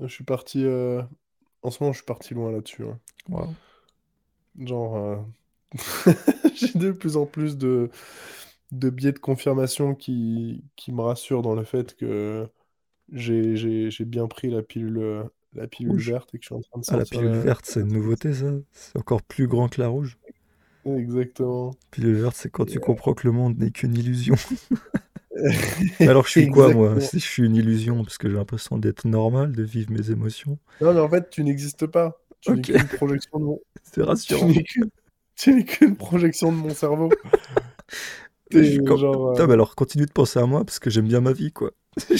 Je suis parti. euh, En ce moment, je suis parti loin là-dessus. hein. Waouh. Genre, euh, j'ai de plus en plus de, de biais de confirmation qui, qui me rassurent dans le fait que j'ai, j'ai, j'ai bien pris la pilule, euh, la pilule Rouge. verte et que je suis en train de Ah, la pilule la... verte, c'est une nouveauté, ça? C'est encore plus grand que la rouge. Exactement. Pilule verte, c'est quand tu Et, comprends que le monde n'est qu'une illusion. alors, je suis quoi, moi? Je suis une illusion, parce que j'ai l'impression d'être normal, de vivre mes émotions. Non, mais en fait, tu n'existes pas. Tu n'es qu'une projection de mon... c'est Tu rassurant. n'es qu'une... Tu n'es qu'une projection de mon cerveau. Genre... Putain, euh, mais alors continue de penser à moi, parce que j'aime bien ma vie, quoi.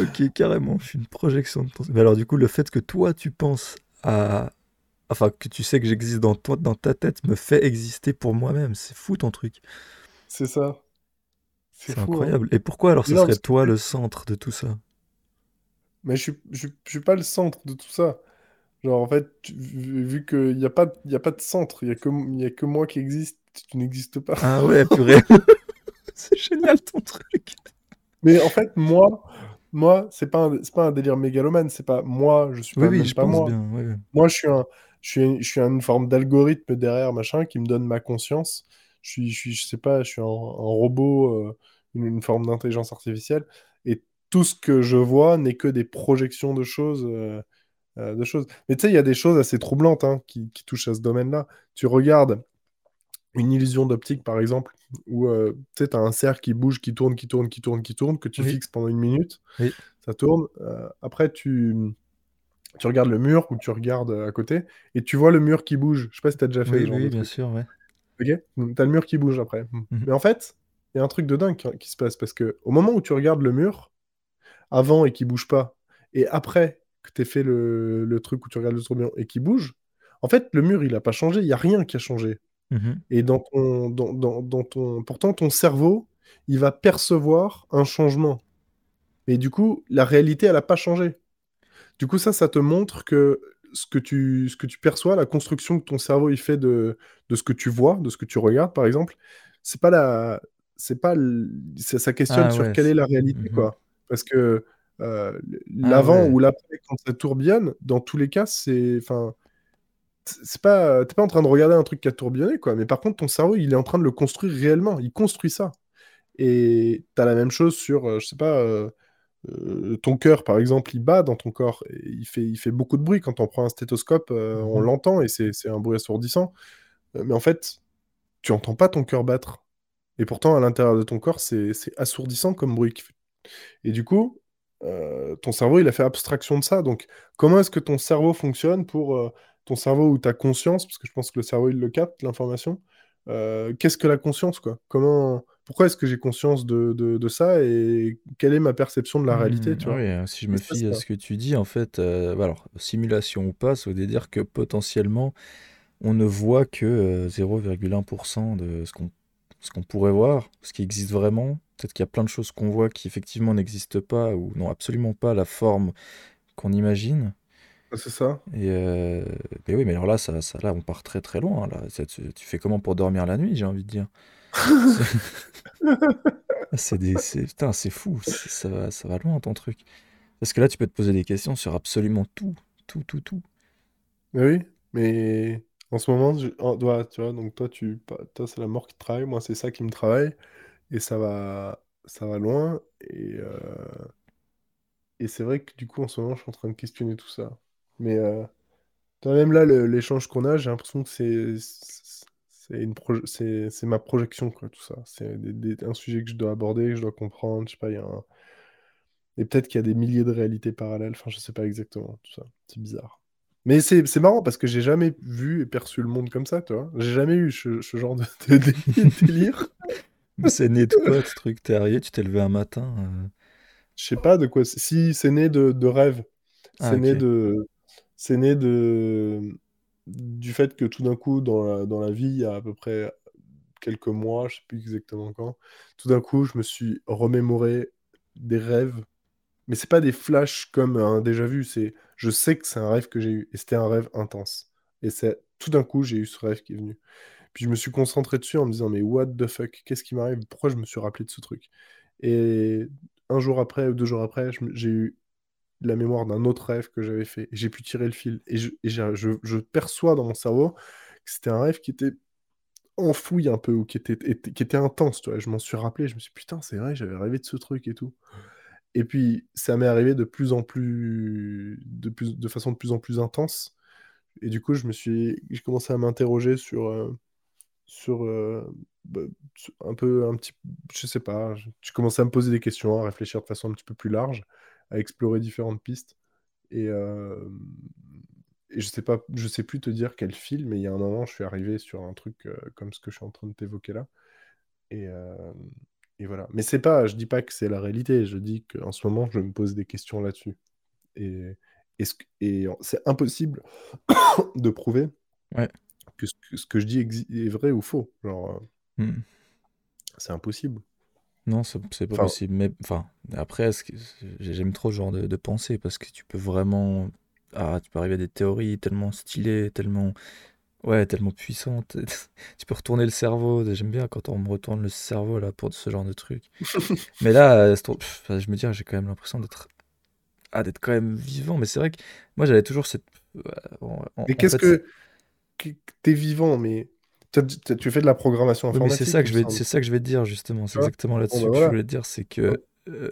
Ok, carrément, je suis une projection de ton... Mais alors, du coup, le fait que toi, tu penses à... Enfin, que tu sais que j'existe dans toi, dans ta tête, me fait exister pour moi-même. C'est fou, ton truc. C'est ça. C'est hein. incroyable. Et pourquoi alors ce non, serait toi le centre de tout ça? Mais je je, suis je suis pas le centre de tout ça. Genre, en fait, tu- vu, qu'il n'y a pas, y a pas de centre, il n'y a que, il y a que moi qui existe, tu n'existes pas. Ah ouais, purée. C'est génial ton truc. Mais en fait, moi, moi, c'est pas un, pas un délire mégalomane, c'est pas moi, je suis Oui, pas oui, je pas pense moi. bien. Moi, je suis un, je suis, je suis une forme d'algorithme derrière, machin, qui me donne ma conscience. Je suis, je suis, je sais pas, je suis un, un robot, euh, une, une forme d'intelligence artificielle. Et tout ce que je vois n'est que des projections de choses. euh, euh, de choses. Mais tu sais, il y a des choses assez troublantes hein, qui, qui touchent à ce domaine-là. Tu regardes une illusion d'optique, par exemple, où euh, tu as un cercle qui bouge, qui tourne, qui tourne, qui tourne, qui tourne, que tu Oui, fixes pendant une minute, oui. ça tourne. Euh, après, tu, tu regardes le mur ou tu regardes à côté et tu vois le mur qui bouge. Je sais pas si tu as déjà fait Oui, oui, bien sûr, ouais. Ok? Tu as le mur qui bouge après. Mhm. Mais en fait, il y a un truc de dingue qui, se passe parce que au moment où tu regardes le mur, avant et qui bouge pas, et après que tu fait le, le truc où tu regardes le tourbillon et qui bouge, en fait, le mur, il a pas changé, il y a rien qui a changé. Mhm. Et dans ton, dans, dans, dans ton... Pourtant, ton cerveau, il va percevoir un changement. Mais du coup, la réalité, elle n'a pas changé. Du coup, ça, ça te montre que ce que tu, ce que tu perçois, la construction que ton cerveau il fait de, de ce que tu vois, de ce que tu regardes, par exemple, c'est pas la, c'est pas, ça, ça questionne Ah sur ouais. quelle est la réalité, Mhm. quoi. Parce que euh, Ah l'avant ouais. ou l'après, quand ça tourbillonne, dans tous les cas, c'est, enfin, c'est pas, t'es pas en train de regarder un truc qui a tourbillonné, quoi. Mais par contre, ton cerveau, il est en train de le construire réellement. Il construit ça. Et t'as la même chose sur, euh, je sais pas, euh, euh, ton cœur, par exemple, il bat dans ton corps. Et il fait, il fait beaucoup de bruit. Quand on prend un stéthoscope, euh, on Mhm. l'entend et c'est un bruit assourdissant. Euh, mais en fait, tu entends pas ton cœur battre. Et pourtant, à l'intérieur de ton corps, c'est assourdissant comme bruit. Et du coup, euh, ton cerveau, il a fait abstraction de ça. Donc, comment est-ce que ton cerveau fonctionne pour ton cerveau ou ta conscience, parce que je pense que le cerveau, il le capte, l'information. Qu'est-ce que la conscience, quoi? Comment, pourquoi est-ce que j'ai conscience de, de- de ça et quelle est ma perception de la réalité, Hmm, tu ah vois? oui, euh, si je me fie à ce que tu dis, en fait, euh, bah alors, simulation ou pas, ça veut dire que potentiellement, on ne voit que euh, 0,1% de ce qu'on ce qu'on pourrait voir, ce qui existe vraiment. Peut-être qu'il y a plein de choses qu'on voit qui effectivement n'existent pas ou n'ont absolument pas la forme qu'on imagine. C'est ça? Et euh, mais oui, mais alors là, ça, ça, là, on part très très loin. Là. Ça, tu, tu fais comment pour dormir la nuit, j'ai envie de dire? C'est c'est des, putain, c'est fou. Ça va, ça va loin ton truc. Parce que là, tu peux te poser des questions sur absolument tout, tout, tout, tout. Oui, mais en ce moment, je- toi, tu vois, donc toi, tu, toi, c'est la mort qui travaille, moi, c'est ça qui me travaille, et ça va, ça va loin, et, euh, et c'est vrai que du coup, en ce moment, je suis en train de questionner tout ça. Mais euh, toi, même là, l'échange qu'on a, j'ai l'impression que c'est, c'est une c'est, c'est ma projection, quoi, tout ça. C'est des- des- un sujet que je dois aborder, que je dois comprendre, je sais pas, il y a un... Et peut-être qu'il y a des milliers de réalités parallèles, enfin, je sais pas exactement, tout ça. C'est bizarre. Mais c'est c'est marrant parce que j'ai jamais vu et perçu le monde comme ça, tu vois. J'ai jamais eu ce, ce genre de, de dé- délire. Mais c'est né de quoi ce truc? T'es arrivé, tu t'es levé un matin. euh, Je sais pas de quoi. Si c'est né de, de rêve, Ah, c'est né de, c'est né de du fait que tout d'un coup dans la, dans la vie, il y a à peu près quelques mois, je sais plus exactement quand, tout d'un coup, je me suis remémoré des rêves Mais c'est pas des flashs comme un déjà vu, c'est je sais que c'est un rêve que j'ai eu et c'était un rêve intense. Et c'est tout d'un coup, j'ai eu ce rêve qui est venu. Puis je me suis concentré dessus en me disant mais what the fuck, qu'est-ce qui m'arrive? Pourquoi je me suis rappelé de ce truc? Et un jour après ou deux jours après, j'ai eu la mémoire d'un autre rêve que j'avais fait. J'ai pu tirer le fil. Et, je, je, perçois dans mon cerveau que c'était un rêve qui était enfoui un peu ou qui était, qui était intense. Tu vois. Je m'en suis rappelé. Je me suis dit, putain, c'est vrai, j'avais rêvé de ce truc et tout. Et puis, ça m'est arrivé de plus en plus, de, plus, de façon de plus en plus intense. Et du coup, je me suis, j'ai commencé à m'interroger sur, euh, sur euh, bah, un peu, un petit, je sais pas, je, commençais à me poser des questions, à réfléchir de façon un petit peu plus large, à explorer différentes pistes. Et, euh, et je sais pas, je sais plus te dire quel film, mais il y a un moment, je suis arrivé sur un truc euh, comme ce que je suis en train de t'évoquer là. Et, et voilà. Mais c'est pas, je dis pas que c'est la réalité, je dis qu'en ce moment, je me pose des questions là-dessus. Et, et c'est impossible de prouver. Ouais que ce, que je dis est vrai ou faux. Genre, euh, hmm. c'est impossible. Non, c'est pas possible. Mais enfin, après, j'aime trop ce genre de, pensée parce que tu peux vraiment. Ah, tu peux arriver à des théories tellement stylées, tellement. Ouais, tellement puissantes. tu peux retourner le cerveau. J'aime bien quand on me retourne le cerveau là pour ce genre de truc. mais là, je me dis, j'ai quand même l'impression d'être. Ah, d'être quand même vivant. Mais c'est vrai que moi, j'avais toujours cette. mais qu'est-ce que t'es vivant, mais tu fais de la programmation informatique. c'est ça que je vais, c'est ça que je vais te dire justement. C'est exactement là-dessus bah que je voulais te dire, c'est que euh,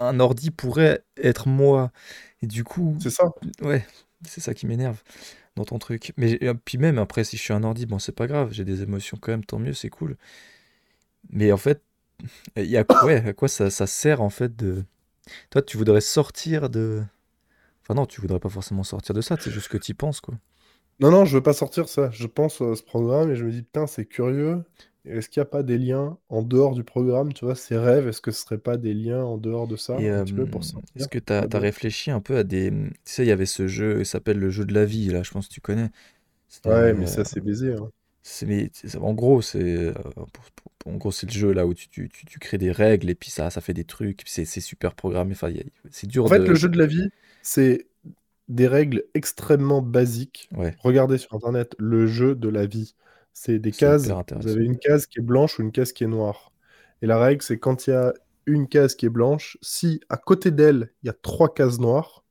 un ordi pourrait être moi, et du coup. C'est ça. Ouais, c'est ça qui m'énerve dans ton truc. Mais puis même après, si je suis un ordi, bon, c'est pas grave, j'ai des émotions quand même, tant mieux, c'est cool. Mais en fait, il y a ouais, à quoi ça, ça sert en fait de. Toi, tu voudrais sortir de. Enfin non, tu voudrais pas forcément sortir de ça, c'est juste que tu penses quoi. Non, non, je veux pas sortir ça. Je pense à ce programme et je me dis, putain, c'est curieux. Est-ce qu'il n'y a pas des liens en dehors du programme, tu vois, ces rêves, est-ce que ce serait pas des liens en dehors de ça, un petit peu pour est-ce que tu as, réfléchi un peu à des... Tu sais, il y avait ce jeu, il s'appelle le jeu de la vie, là, je pense que tu connais. Ouais, mais ça, c'est baisé. Hein. mais, en gros, c'est en gros, c'est le jeu là où tu, tu, tu, crées des règles et puis ça, ça fait des trucs, c'est super programmé. Enfin, c'est dur En fait, le jeu de la vie, c'est des règles extrêmement basiques. Regardez sur Internet le jeu de la vie. C'est des cases. Vous avez une case qui est blanche ou une case qui est noire. Et la règle, c'est quand il y a une case qui est blanche, si à côté d'elle, il y a trois cases noires,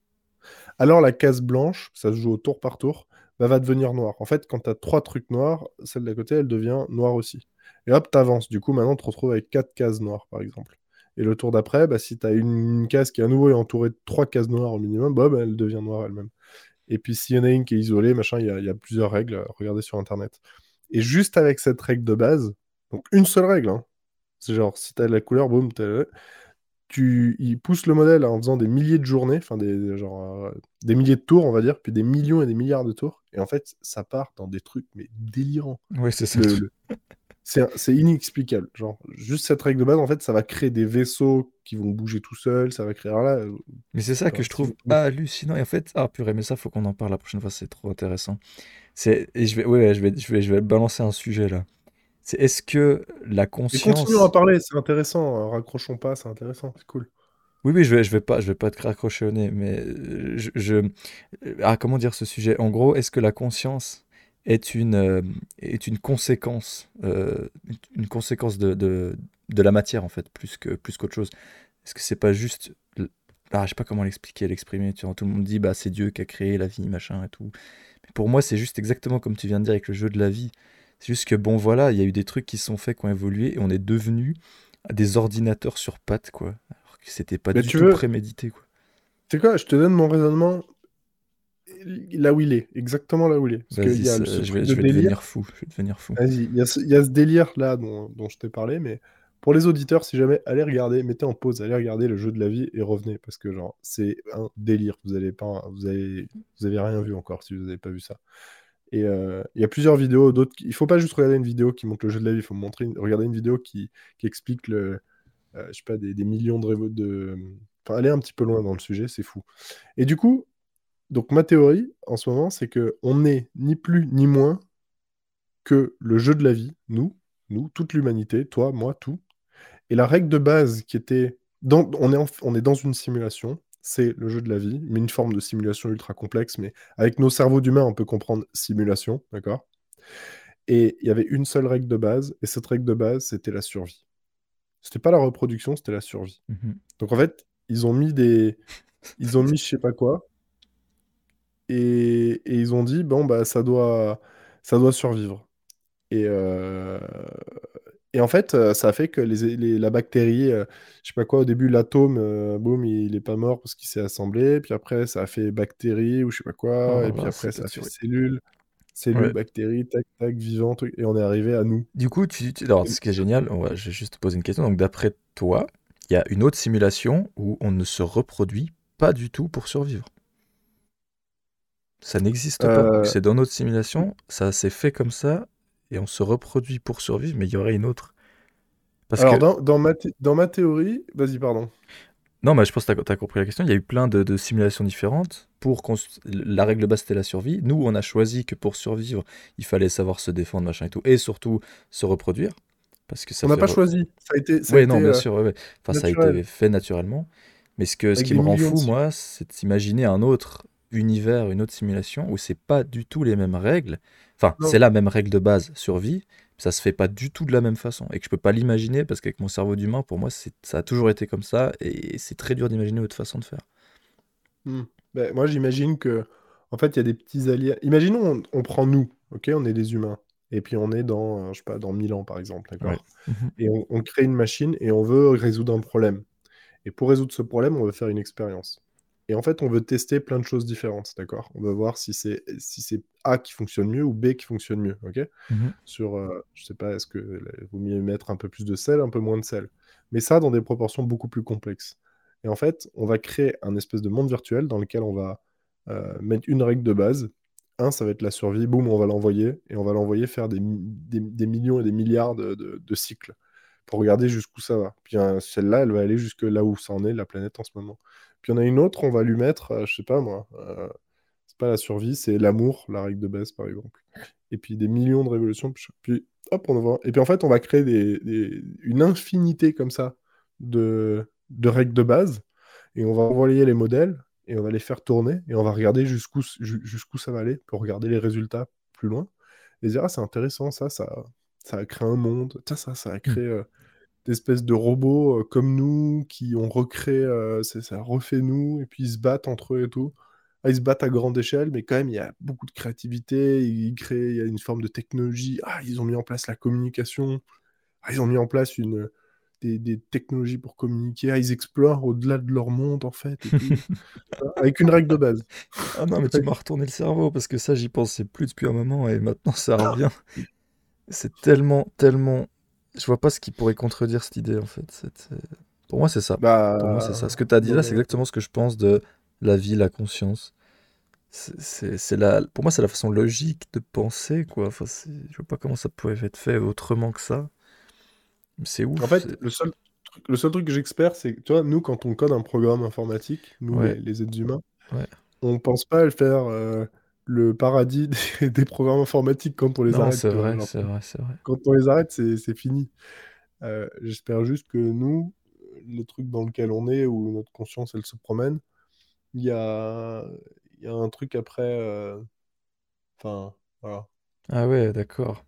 alors la case blanche, ça se joue au tour par tour, bah, va devenir noire. En fait, quand tu as trois trucs noirs, celle d'à côté, elle devient noire aussi. Et hop, tu avances. Du coup, maintenant, tu te retrouves avec quatre cases noires, par exemple. Et le tour d'après, bah, si tu as une, case qui à nouveau est entourée de trois cases noires au minimum, bah, elle devient noire elle-même. Et puis s'il y en a une qui est isolée, machin, il y, a plusieurs règles. Regardez sur Internet. Et juste avec cette règle de base, donc une seule règle, hein, c'est genre si tu as la couleur, boum, tu, il pousse le modèle en faisant des milliers de journées, enfin des, genre, euh, des milliers de tours, on va dire, puis des millions et des milliards de tours. Et en fait, ça part dans des trucs mais délirants. Oui, c'est ça. C'est inexplicable. Genre, juste cette règle de base, en fait, ça va créer des vaisseaux qui vont bouger tout seuls, ça va créer. là, euh, mais c'est ça que je trouve hallucinant. Et en fait, ah purée, mais ça, faut qu'on en parle la prochaine fois, c'est trop intéressant. C'est et je vais, ouais, je vais, je vais, je vais balancer un sujet là. C'est est-ce que la conscience. Et continuons à parler, c'est intéressant. Hein, raccrochons pas, c'est intéressant, c'est cool. Oui, oui, je vais, je vais pas, je vais pas te raccrocher au nez, mais euh, je, je... Ah, comment dire ce sujet? En gros, est-ce que la conscience est une, euh, est une conséquence, euh, une conséquence de, de, de, la matière, en fait, plus que plus qu'autre chose. Est-ce que c'est pas juste. Ah, je sais pas comment l'expliquer, l'exprimer. Tu vois, tout le monde dit, bah, c'est Dieu qui a créé la vie, machin et tout. Mais pour moi, c'est juste exactement comme tu viens de dire avec le jeu de la vie. C'est juste que, bon, voilà, il y a eu des trucs qui sont faits, qui ont évolué, et on est devenu des ordinateurs sur pattes, quoi. Alors que c'était pas du tout prémédité, quoi. Tu sais quoi, je te donne mon raisonnement là où il est, exactement là où il est. Parce y a je, vais, devenir fou. Je vais devenir fou. Vas-y, il y, a ce délire là dont, je t'ai parlé, mais pour les auditeurs, si jamais, allez regarder, mettez en pause, allez regarder le jeu de la vie et revenez parce que genre c'est un délire. Vous avez pas, vous avez, vous avez rien vu encore si vous n'avez pas vu ça. Et euh, il y a plusieurs vidéos, d'autres. Il faut pas juste regarder une vidéo qui montre le jeu de la vie, il faut montrer, regarder une vidéo qui, qui explique le, euh, je sais pas, des, des millions de, de... Enfin, aller un petit peu loin dans le sujet, c'est fou. Et du coup, donc ma théorie en ce moment, c'est que on n'est ni plus ni moins que le jeu de la vie, nous, nous, toute l'humanité, toi, moi, tout. Et la règle de base qui était, dans, on, est on est dans une simulation, c'est le jeu de la vie, mais une forme de simulation ultra complexe, mais avec nos cerveaux d'humains, on peut comprendre simulation, d'accord? Et il y avait une seule règle de base, et cette règle de base, c'était la survie. C'était pas la reproduction, c'était la survie. Mhm. Donc en fait, ils ont mis des. Ils ont mis je sais pas quoi. Et, et ils ont dit, bon, bah, ça doit, ça doit survivre. Et, euh, et en fait, euh, ça a fait que les, les- la bactérie, euh, je sais pas quoi, au début, l'atome, euh, boum, il est pas mort parce qu'il s'est assemblé. Puis après, ça a fait bactérie ou je sais pas Oh quoi. là Et puis après, ça a fait cellule, cellule, Ouais. bactérie, tac, tac, vivant, truc. Et on est arrivé à nous. Du coup, tu, tu- alors, ce qui est génial, on va- je vais juste te poser une question. Donc, d'après toi, il y a une autre simulation où on ne se reproduit pas du tout pour survivre. Ça n'existe pas. Euh, C'est dans notre simulation, ça s'est fait comme ça, et on se reproduit pour survivre, mais il y aurait une autre. Parce alors, que, dans, dans ma, thé- dans ma théorie, vas-y, pardon. non, mais je pense que tu as, compris la question. Il y a eu plein de, de simulations différentes. Pour la règle de base, c'était la survie. Nous, on a choisi que pour survivre, il fallait savoir se défendre, machin et tout, et surtout se reproduire. Parce que ça On n'a pas re- choisi. Ça a été, Oui, non, bien euh, sûr, ouais, ouais. Enfin, ça a été fait naturellement. Mais ce, que, ce Avec qui me rend fou, moi, c'est d'imaginer un autre univers, une autre simulation où c'est pas du tout les mêmes règles. Enfin, c'est la même règle de base, survie, ça se fait pas du tout de la même façon. Et que je peux pas l'imaginer parce qu'avec mon cerveau d'humain, pour moi, ça a toujours été comme ça et c'est très dur d'imaginer autre façon de faire. Hmm. Ben, moi, j'imagine que, en fait, il y a des petits alliés. Imaginons, on, on prend nous, ok? On est des humains. Et puis on est dans, euh, je sais pas, dans 1000 ans, par exemple, d'accord? Mhm. Et on, on crée une machine et on veut résoudre un problème. Et pour résoudre ce problème, on veut faire une expérience. Et en fait, on veut tester plein de choses différentes, d'accord? On veut voir si c'est si c'est A qui fonctionne mieux ou B qui fonctionne mieux, ok? Mhm. Sur, euh, je sais pas, est-ce que vaut mieux mettre un peu plus de sel, un peu moins de sel? Mais ça, dans des proportions beaucoup plus complexes. Et en fait, on va créer un espèce de monde virtuel dans lequel on va euh, mettre une règle de base. Un, ça va être la survie. Boum, on va l'envoyer. Et on va l'envoyer faire des, mi- des- des millions et des milliards de, de- de cycles pour regarder jusqu'où ça va. Puis hein, celle-là, elle va aller jusque là où ça en est, la planète en ce moment. Puis on a une autre, on va lui mettre, euh, je sais pas moi, euh, c'est pas la survie, c'est l'amour, la règle de base par exemple. Et puis des millions de révolutions. Puis, hop, on va... Et puis en fait, on va créer des, des- une infinité comme ça de, de règles de base. Et on va envoyer les modèles et on va les faire tourner et on va regarder jusqu'où ju- jusqu'où ça va aller pour regarder les résultats plus loin. Et dire, ah, c'est intéressant, ça, ça, ça a créé un monde. Tiens, ça, ça a créé euh, des espèces de robots euh, comme nous qui ont recréé, euh, ça refait nous et puis ils se battent entre eux et tout. Ah, ils se battent à grande échelle, mais quand même, il y a beaucoup de créativité. Ils créent, il y a une forme de technologie. Ah, ils ont mis en place la communication. Ah, ils ont mis en place une, des, des technologies pour communiquer. Ah, ils explorent au-delà de leur monde, en fait, et. Avec une règle de base. Ah non, mais tu m'as retourné le cerveau parce que ça, j'y pensais plus depuis un moment et maintenant ça revient. C'est tellement, tellement. Je vois pas ce qui pourrait contredire cette idée en fait. C'est- Pour moi, c'est ça. Bah, Pour moi, c'est ça. Ce que tu as dit là, c'est exactement ce que je pense de la vie, la conscience. C'est, la... Pour moi, c'est la façon logique de penser, quoi. Enfin, je vois pas comment ça pourrait être fait autrement que ça. C'est ouf. En fait, le seul truc, le seul truc que j'espère, c'est que, tu vois, nous, quand on code un programme informatique, nous, Ouais. les, les êtres humains, Ouais. on pense pas à le faire euh, le paradis des, des programmes informatiques quand on les Non, arrête. c'est vrai, c'est vrai, c'est vrai. quand on les arrête, c'est fini. Euh, j'espère juste que nous, le truc dans lequel on est, où notre conscience, elle se promène, il y a, y a un truc après. euh, Enfin, voilà. Ah ouais, d'accord.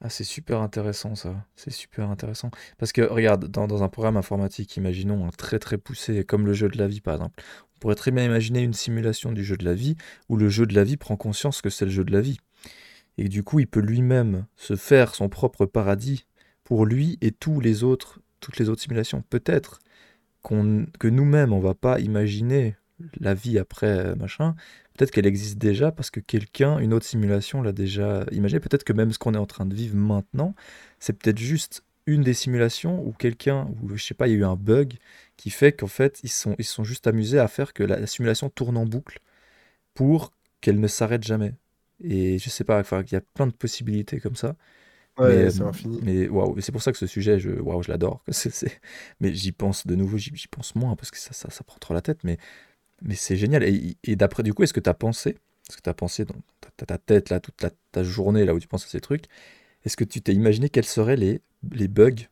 Ah, c'est super intéressant ça. C'est super intéressant. Parce que regarde, dans, un programme informatique, imaginons un très très poussé, comme le jeu de la vie par exemple. On pourrait très bien imaginer une simulation du jeu de la vie où le jeu de la vie prend conscience que c'est le jeu de la vie. Et du coup, il peut lui-même se faire son propre paradis pour lui et tous les autres, toutes les autres simulations. Peut-être que nous-mêmes, on va pas imaginer la vie après euh, machin. Peut-être qu'elle existe déjà parce que quelqu'un, une autre simulation l'a déjà imaginé. Peut-être que même ce qu'on est en train de vivre maintenant, c'est peut-être juste une des simulations où quelqu'un, ou je sais pas, il y a eu un bug qui fait qu'en fait, ils sont, ils se sont juste amusés à faire que la, la simulation tourne en boucle pour qu'elle ne s'arrête jamais. Et je sais pas, enfin, il y a plein de possibilités comme ça. Ouais, Mais, c'est infini. mais waouh, c'est pour ça que ce sujet, je, waouh, je l'adore. C'est, c'est- Mais j'y pense de nouveau, j'y, j'y pense moins parce que ça, ça, ça prend trop la tête. Mais, mais c'est génial. Et, et d'après, du coup, est-ce que tu as pensé, est-ce que tu as pensé dans ta, tête, là, toute la, ta journée, là où tu penses à ces trucs, est-ce que tu t'es imaginé quels seraient les, les bugs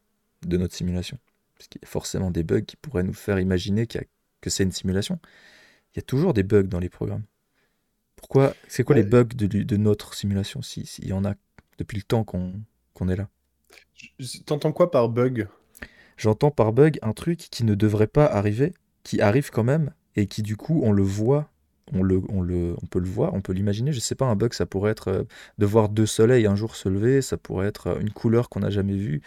de notre simulation? Parce qu'il y a forcément des bugs qui pourraient nous faire imaginer qu'il y a- que c'est une simulation. Il y a toujours des bugs dans les programmes. Pourquoi C'est quoi les Ouais. bugs de, de notre simulation, si- s'il y en a depuis le temps qu'on est là? T'entends quoi par bug? J'entends par bug un truc qui ne devrait pas arriver, qui arrive quand même, et qui du coup, on le voit, on, le, on, le, on peut le voir, on peut l'imaginer. Je sais pas, un bug, ça pourrait être euh, de voir deux soleils un jour se lever, ça pourrait être euh, une couleur qu'on n'a jamais vue.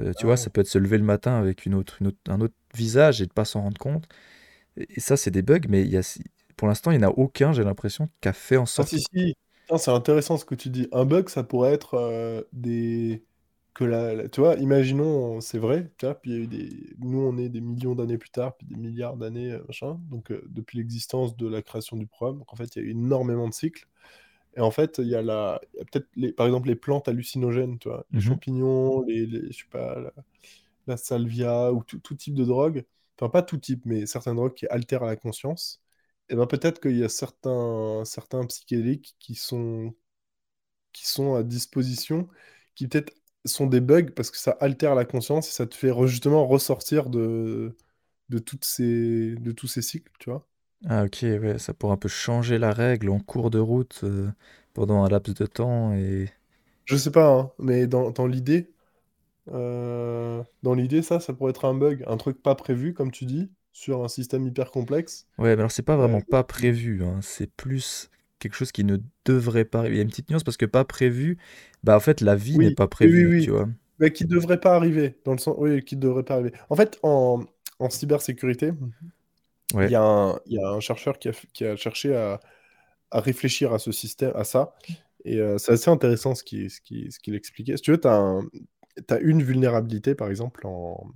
Euh, tu Ah vois, ça peut être se lever le matin avec une autre, une autre- un autre visage et de pas s'en rendre compte. Et ça, c'est des bugs, mais il y a, pour l'instant, il n'y en a aucun, j'ai l'impression, qui a fait en Ah sorte. si, si. C'est intéressant ce que tu dis. Un bug, ça pourrait être euh, des... Que la, la- Tu vois, imaginons, c'est vrai, tu vois, puis il y a eu des... Nous, on est des millions d'années plus tard, puis des milliards d'années, euh, machin, donc euh, depuis l'existence de la création du programme. Donc en fait, il y a eu énormément de cycles. Et en fait, il y a, la... il y a peut-être, les... par exemple, les plantes hallucinogènes, tu vois, les Mhm. champignons, les, les- je sais pas, la, la salvia, ou tout, tout type de drogue. Enfin, pas tout type, mais certaines drogues qui altèrent la conscience eh ben, peut-être qu'il y a certains, certains psychédéliques qui sont, qui sont à disposition, qui peut-être sont des bugs parce que ça altère la conscience et ça te fait justement ressortir de, de, toutes ces, de tous ces cycles, tu vois. Ah ok, ouais, ça pourrait un peu changer la règle en cours de route euh, pendant un laps de temps et... Je sais pas, hein, mais dans, dans l'idée, euh, dans l'idée, ça, ça pourrait être un bug, un truc pas prévu, comme tu dis, sur un système hyper complexe. Ouais, mais alors c'est pas Euh, vraiment pas prévu, hein, c'est plus quelque chose qui ne devrait pas arriver. Il y a une petite nuance parce que pas prévu, bah en fait la vie n'est pas oui, oui, prévue, tu vois. mais qui devrait pas arriver, dans le sens, oui, qui devrait pas arriver. En fait, en, en cybersécurité, il y a un, il y a un chercheur qui a, f- qui a cherché à, à réfléchir à ce système, à ça. Et euh, c'est assez intéressant ce qu'il ce qui, ce expliquait. Si tu veux, tu as, une vulnérabilité, par exemple, en...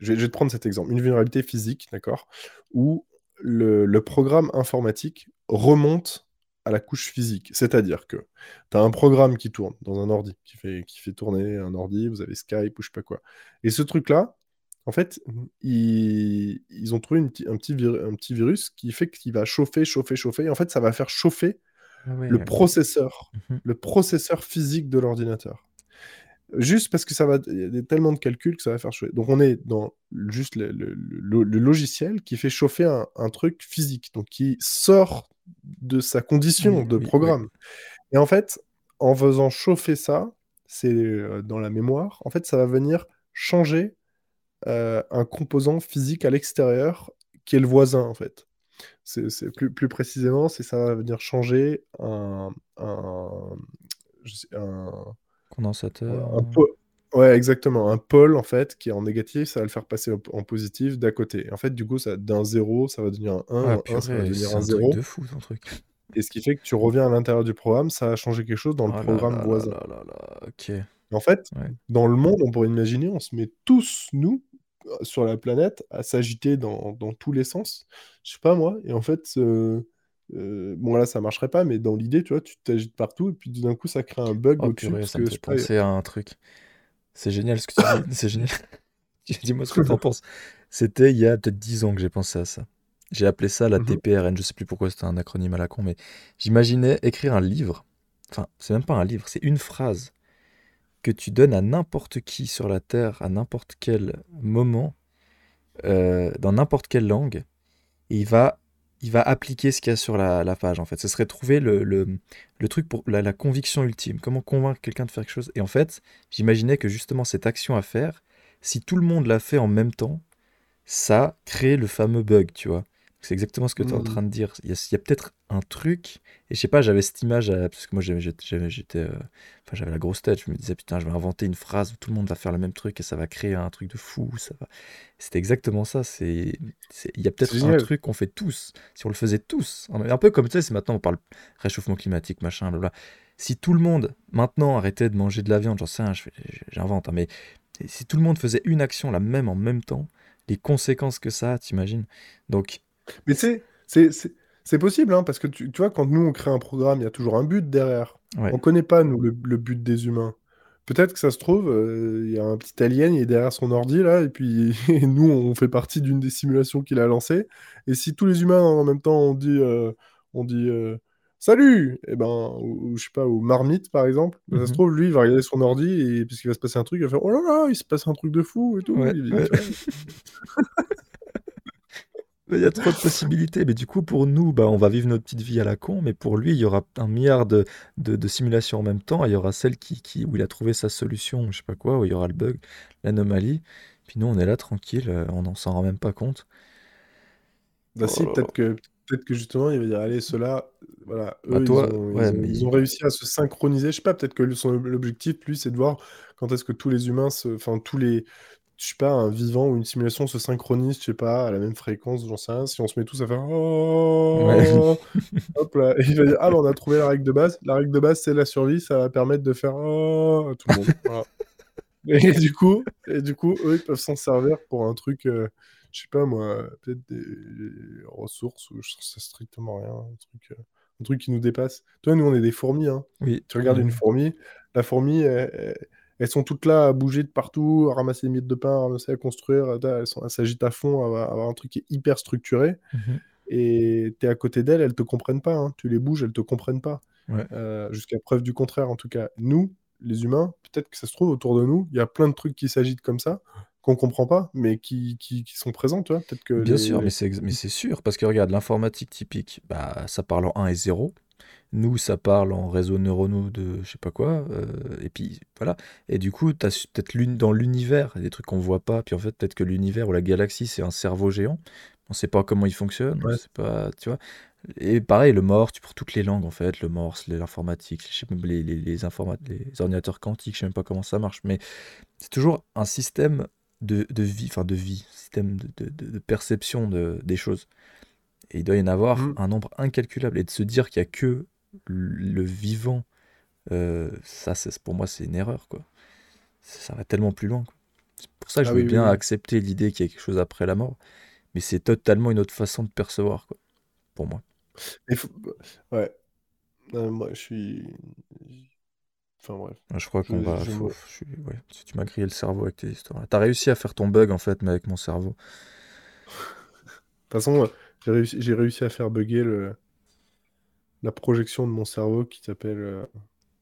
je, vais, je vais te prendre cet exemple, une vulnérabilité physique, d'accord, où le, le programme informatique remonte à la couche physique. C'est-à-dire que tu as un programme qui tourne dans un ordi, qui fait, qui fait tourner un ordi, vous avez Skype ou je sais pas quoi. Et ce truc-là, en fait, ils, ils ont trouvé une un, petit un petit virus qui fait qu'il va chauffer, chauffer, chauffer. Et en fait, ça va faire chauffer Ah le processeur, Mhm. le processeur physique de l'ordinateur. Juste parce que ça va, il y a tellement de calculs que ça va faire chauffer. Donc on est dans juste le, le- le- le logiciel qui fait chauffer un, un truc physique, donc qui sort de sa condition de oui, oui. programme. Et en fait, en faisant chauffer ça, c'est euh, dans la mémoire, en fait, ça va venir changer euh, un composant physique à l'extérieur qui est le voisin, en fait. C'est, plus, plus précisément, c'est ça va venir changer un, un, Condensateur. un pôle. Ouais, exactement. Un pôle, en fait, qui est en négatif, ça va le faire passer en positif d'à côté. En fait, du coup, ça, d'un 0, ça va devenir un 1, Ah un 1, ça va devenir c'est un un truc 0. de fou ton truc. Et ce qui fait que tu reviens à l'intérieur du programme, ça va changer quelque chose dans le là programme là voisin. là là là, ok. En fait, Ouais. dans le monde, on pourrait imaginer, on se met tous, nous, euh, sur la planète, à s'agiter dans, dans tous les sens. Je sais pas moi. Et en fait, euh, euh, bon là, ça marcherait pas, mais dans l'idée, tu vois, tu t'agites partout, et puis d'un coup, ça crée un bug Oh purée, ça me fait pas, à un truc. C'est génial ce que tu dis, c'est génial. Dis-moi ce que t'en penses. C'était il y a peut-être 10 ans que j'ai pensé à ça. J'ai appelé ça la Mhm. TPRN, je sais plus pourquoi c'était un acronyme à la con, mais j'imaginais écrire un livre. Enfin, c'est même pas un livre, c'est une phrase que tu donnes à n'importe qui sur la Terre, à n'importe quel moment, euh, dans n'importe quelle langue, et il va, il va appliquer ce qu'il y a sur la, page, en fait. Ce serait trouver le, le, truc pour la conviction ultime. Comment convaincre quelqu'un de faire quelque chose? Et en fait, j'imaginais que justement cette action à faire, si tout le monde l'a fait en même temps, ça crée le fameux bug, tu vois. C'est exactement ce que tu es en Mhm. train de dire. Il y a, peut-être un truc, et je sais pas, j'avais cette image, euh, parce que moi j'avais- j'étais, euh, enfin, j'avais la grosse tête, je me disais putain, je vais inventer une phrase où tout le monde va faire le même truc et ça va créer un truc de fou. Ça va... C'était exactement ça. C'est, il y a peut-être un truc qu'on fait tous, si on le faisait tous, un peu comme tu sais, c'est maintenant on parle réchauffement climatique, machin, blabla. Si tout le monde maintenant arrêtait de manger de la viande, j'en sais rien, j'invente, hein, mais si tout le monde faisait une action la même en même temps, les conséquences que ça a, t'imagines? Donc, Mais c'est c'est possible, hein, parce que tu, tu vois, quand nous, on crée un programme, il y a toujours un but derrière. ouais. On connaît pas, nous, le, le but des humains. Peut-être que ça se trouve, euh, il y a un petit alien, il est derrière son ordi, là, et puis et nous, on fait partie d'une des simulations qu'il a lancées. Et si tous les humains, en même temps, on dit, euh, on dit euh, Salut! Et ben, ou, ou je sais pas, ou Marmite, par exemple, ben, ça se Mhm. trouve, lui, il va regarder son ordi, et puisqu'il va se passer un truc, il va faire Oh là là, il se passe un truc de fou, et tout. Ouais. Il y a trop de possibilités, mais du coup, pour nous, bah, on va vivre notre petite vie à la con, mais pour lui, il y aura un milliard de, de, de simulations en même temps, et il y aura celle qui, qui, où il a trouvé sa solution, je sais pas quoi, où il y aura le bug, l'anomalie, Puis nous, on est là tranquille, euh, on n'en s'en rend même pas compte. Bah Oh si, là. peut-être que, peut-être que justement, il va dire, allez, ceux-là, voilà, Bah eux, ils ont, ouais, ils ont, mais ils ont réussi à se synchroniser. Je sais pas, peut-être que son l'objectif, lui, c'est de voir quand est-ce que tous les humains, se, enfin, tous les, je sais pas, un vivant ou une simulation se synchronise, je sais pas, à la même fréquence, j'en sais rien. Si on se met tous à faire ouais. oh, hop là, et il va dire, ah, bah, on a trouvé la règle de base. La règle de base, c'est la survie, ça va permettre de faire oh, à tout le monde. Voilà. Et du coup, et du coup, eux, ils peuvent s'en servir pour un truc, euh, je sais pas moi, peut-être des ressources ou je sais strictement rien, un truc, euh, un truc qui nous dépasse. Toi, nous, on est des fourmis, hein. Oui. Tu regardes une fourmi, la fourmi, elle- elles sont toutes là à bouger de partout, à ramasser des miettes de pain, à ramasser, à construire, elles s'agitent à fond, à avoir un truc qui est hyper structuré. Mhm. Et tu es à côté d'elles, elles te comprennent pas, hein. Tu les bouges, elles te comprennent pas. Ouais. Euh, jusqu'à preuve du contraire, en tout cas. Nous, les humains, peut-être que ça se trouve autour de nous, il y a plein de trucs qui s'agitent comme ça, qu'on comprend pas, mais qui, qui, qui sont présents, tu vois. Peut-être que Bien sûr, les... mais c'est sûr, parce que regarde, l'informatique typique, bah, ça parle en 1 et 0. Nous, ça parle en réseaux neuronaux de je sais pas quoi. euh, et puis voilà. Et du coup, tu as peut-être l'une dans l'univers, des trucs qu'on voit pas. Puis en fait, peut-être que l'univers ou la galaxie, c'est un cerveau géant. On sait pas comment il fonctionne. On Ouais. sait pas, tu vois. Et pareil, le morse, tu prends toutes les langues en fait, le morse, l'informatique, les, les, les, informa- les ordinateurs quantiques, je sais même pas comment ça marche. Mais c'est toujours un système de, de vie, enfin de vie, système de, de, de- de perception de, des choses. Et il doit y en avoir Mm. un nombre incalculable. Et de se dire qu'il n'y a que le vivant, euh, ça, pour moi, c'est une erreur, quoi. Ça, va tellement plus loin. C'est pour ça que je Ah veux oui, bien oui. accepter l'idée qu'il y a quelque chose après la mort. Mais c'est totalement une autre façon de percevoir, quoi, pour moi. Faut- Ouais. Euh, moi, je suis... Enfin, bref. Je crois qu'on Je, va. je faut- me- je suis- ouais, tu tu m'as grillé le cerveau avec tes histoires. T'as réussi à faire ton bug, en fait, mais avec mon cerveau. De toute façon, j'ai réussi, à faire bugger le... la projection de mon cerveau qui s'appelle... euh,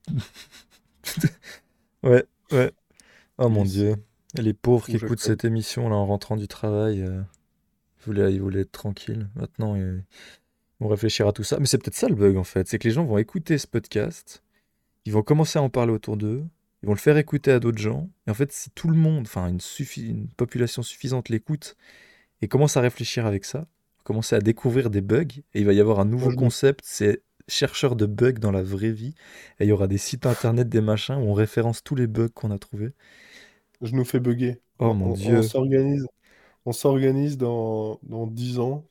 Ouais, ouais. Oh mon. Dieu. Les pauvres qui écoutent cette émission là en rentrant du travail, euh, ils voulaient, ils voulaient être tranquilles. Maintenant, ils vont réfléchir à tout ça. Mais c'est peut-être ça le bug en fait. C'est que les gens vont écouter ce podcast, ils vont commencer à en parler autour d'eux, ils vont le faire écouter à d'autres gens. Et en fait, si tout le monde, enfin une, suffi- une population suffisante l'écoute et commence à réfléchir avec ça, commencer à découvrir des bugs, et il va y avoir un nouveau me- concept, c'est chercheur de bugs dans la vraie vie. Et il y aura des sites internet, des machins où on référence tous les bugs qu'on a trouvés. Je nous fais bugger. Oh On, mon on- Dieu. on s'organise, on s'organise dans, dans 10 ans,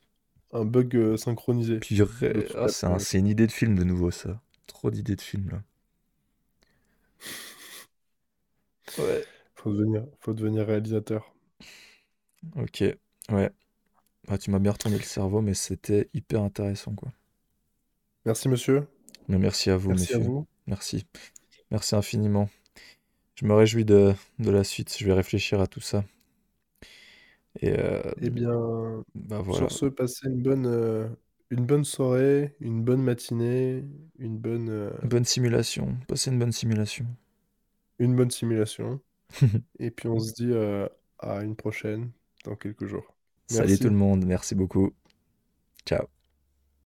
un bug euh, synchronisé. Ah, un- c'est une idée de film de nouveau, ça. Trop d'idées de film, là. Ouais. Faut devenir, faut devenir réalisateur. Ok. Ouais. Ah, tu m'as bien retourné le cerveau, mais c'était hyper intéressant, quoi. Merci, monsieur. Mais merci à vous, Merci à vous. Merci. Merci infiniment. Je me réjouis de, de la suite. Je vais réfléchir à tout ça. Et euh, Eh bien, bah voilà. sur ce, passez une bonne, euh, une bonne soirée, une bonne matinée, une bonne, euh, Bonne simulation. Passez une bonne simulation. une bonne simulation. Et puis on se dit à une prochaine dans quelques jours. Salut tout le monde. Merci beaucoup. Ciao.